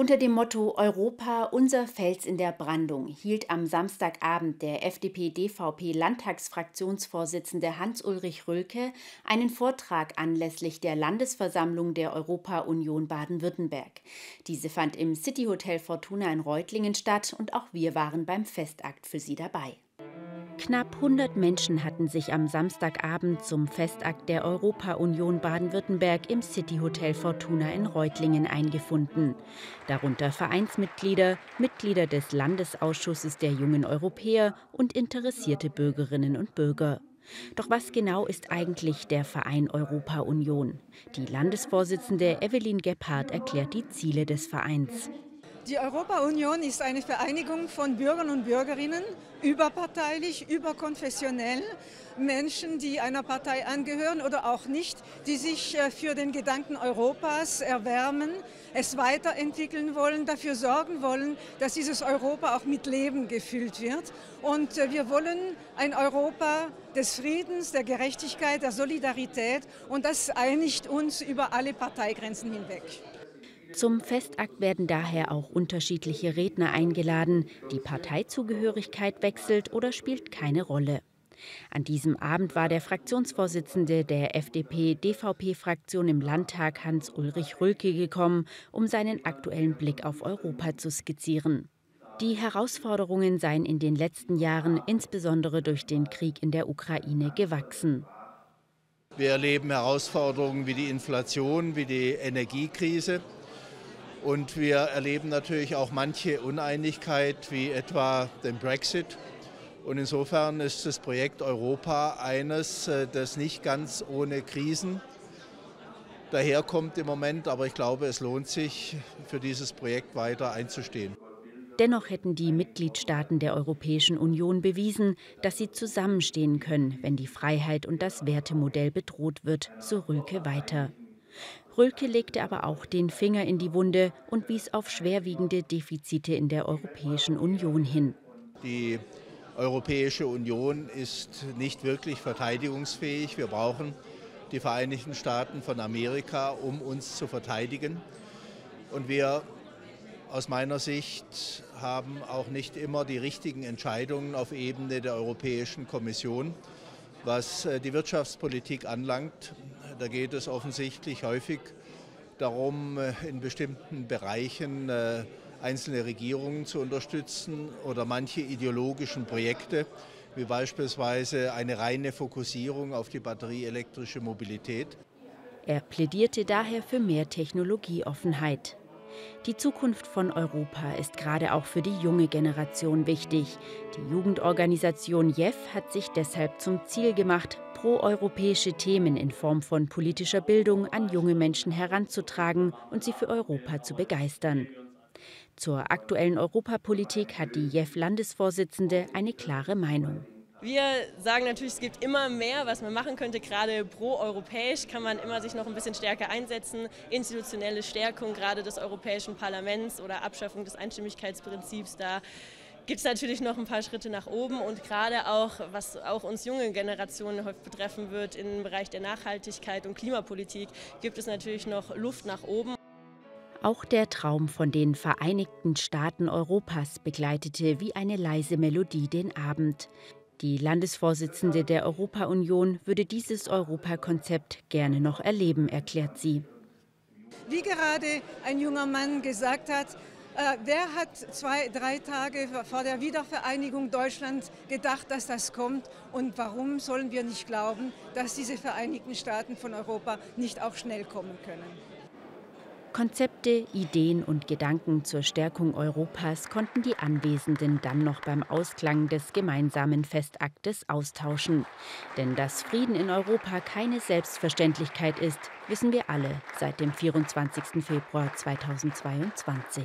Unter dem Motto Europa, unser Fels in der Brandung hielt am Samstagabend der FDP-DVP-Landtagsfraktionsvorsitzende Hans-Ulrich Rölke einen Vortrag anlässlich der Landesversammlung der Europa-Union Baden-Württemberg. Diese fand im City Hotel Fortuna in Reutlingen statt und auch wir waren beim Festakt für sie dabei. Knapp 100 Menschen hatten sich am Samstagabend zum Festakt der Europa-Union Baden-Württemberg im City Hotel Fortuna in Reutlingen eingefunden. Darunter Vereinsmitglieder, Mitglieder des Landesausschusses der jungen Europäer und interessierte Bürgerinnen und Bürger. Doch was genau ist eigentlich der Verein Europa-Union? Die Landesvorsitzende Evelyn Gebhardt erklärt die Ziele des Vereins. Die Europa-Union ist eine Vereinigung von Bürgern und Bürgerinnen, überparteilich, überkonfessionell, Menschen, die einer Partei angehören oder auch nicht, die sich äh, für den Gedanken Europas erwärmen, es weiterentwickeln wollen, dafür sorgen wollen, dass dieses Europa auch mit Leben gefüllt wird. Und äh, wir wollen ein Europa des Friedens, der Gerechtigkeit, der Solidarität und das einigt uns über alle Parteigrenzen hinweg. Zum Festakt werden daher auch unterschiedliche Redner eingeladen. Die Parteizugehörigkeit wechselt oder spielt keine Rolle. An diesem Abend war der Fraktionsvorsitzende der FDP-DVP-Fraktion im Landtag Hans-Ulrich Rülke gekommen, um seinen aktuellen Blick auf Europa zu skizzieren. Die Herausforderungen seien in den letzten Jahren insbesondere durch den Krieg in der Ukraine gewachsen. Wir erleben Herausforderungen wie die Inflation, wie die Energiekrise. Und wir erleben natürlich auch manche Uneinigkeit, wie etwa den Brexit. Und insofern ist das Projekt Europa eines, äh, das nicht ganz ohne Krisen daherkommt im Moment. Aber ich glaube, es lohnt sich, für dieses Projekt weiter einzustehen. Dennoch hätten die Mitgliedstaaten der Europäischen Union bewiesen, dass sie zusammenstehen können, wenn die Freiheit und das Wertemodell bedroht wird, so Rülke weiter. Rülke legte aber auch den Finger in die Wunde und wies auf schwerwiegende Defizite in der Europäischen Union hin. Die Europäische Union ist nicht wirklich verteidigungsfähig. Wir brauchen die Vereinigten Staaten von Amerika, um uns zu verteidigen. Und wir aus meiner Sicht haben auch nicht immer die richtigen Entscheidungen auf Ebene der Europäischen Kommission, was äh, die Wirtschaftspolitik anlangt. Da geht es offensichtlich häufig darum, äh, in bestimmten Bereichen äh, einzelne Regierungen zu unterstützen oder manche ideologischen Projekte, wie beispielsweise eine reine Fokussierung auf die batterieelektrische Mobilität. Er plädierte daher für mehr Technologieoffenheit. Die Zukunft von Europa ist gerade auch für die junge Generation wichtig. Die Jugendorganisation JEF hat sich deshalb zum Ziel gemacht, proeuropäische Themen in Form von politischer Bildung an junge Menschen heranzutragen und sie für Europa zu begeistern. Zur aktuellen Europapolitik hat die JEF-Landesvorsitzende eine klare Meinung. Wir sagen natürlich, es gibt immer mehr, was man machen könnte. Gerade pro-europäisch kann man immer sich noch ein bisschen stärker einsetzen. Institutionelle Stärkung gerade des Europäischen Parlaments oder Abschaffung des Einstimmigkeitsprinzips, da gibt es natürlich noch ein paar Schritte nach oben und gerade auch, was auch uns junge Generationen häufig betreffen wird, im Bereich der Nachhaltigkeit und Klimapolitik, gibt es natürlich noch Luft nach oben. Auch der Traum von den Vereinigten Staaten Europas begleitete wie eine leise Melodie den Abend. Die Landesvorsitzende der Europa-Union würde dieses Europakonzept gerne noch erleben, erklärt sie. Wie gerade ein junger Mann gesagt hat, wer hat zwei, drei Tage vor der Wiedervereinigung Deutschlands gedacht, dass das kommt? Und warum sollen wir nicht glauben, dass diese Vereinigten Staaten von Europa nicht auch schnell kommen können? Konzepte, Ideen und Gedanken zur Stärkung Europas konnten die Anwesenden dann noch beim Ausklang des gemeinsamen Festaktes austauschen. Denn dass Frieden in Europa keine Selbstverständlichkeit ist, wissen wir alle seit dem 24. Februar 2022.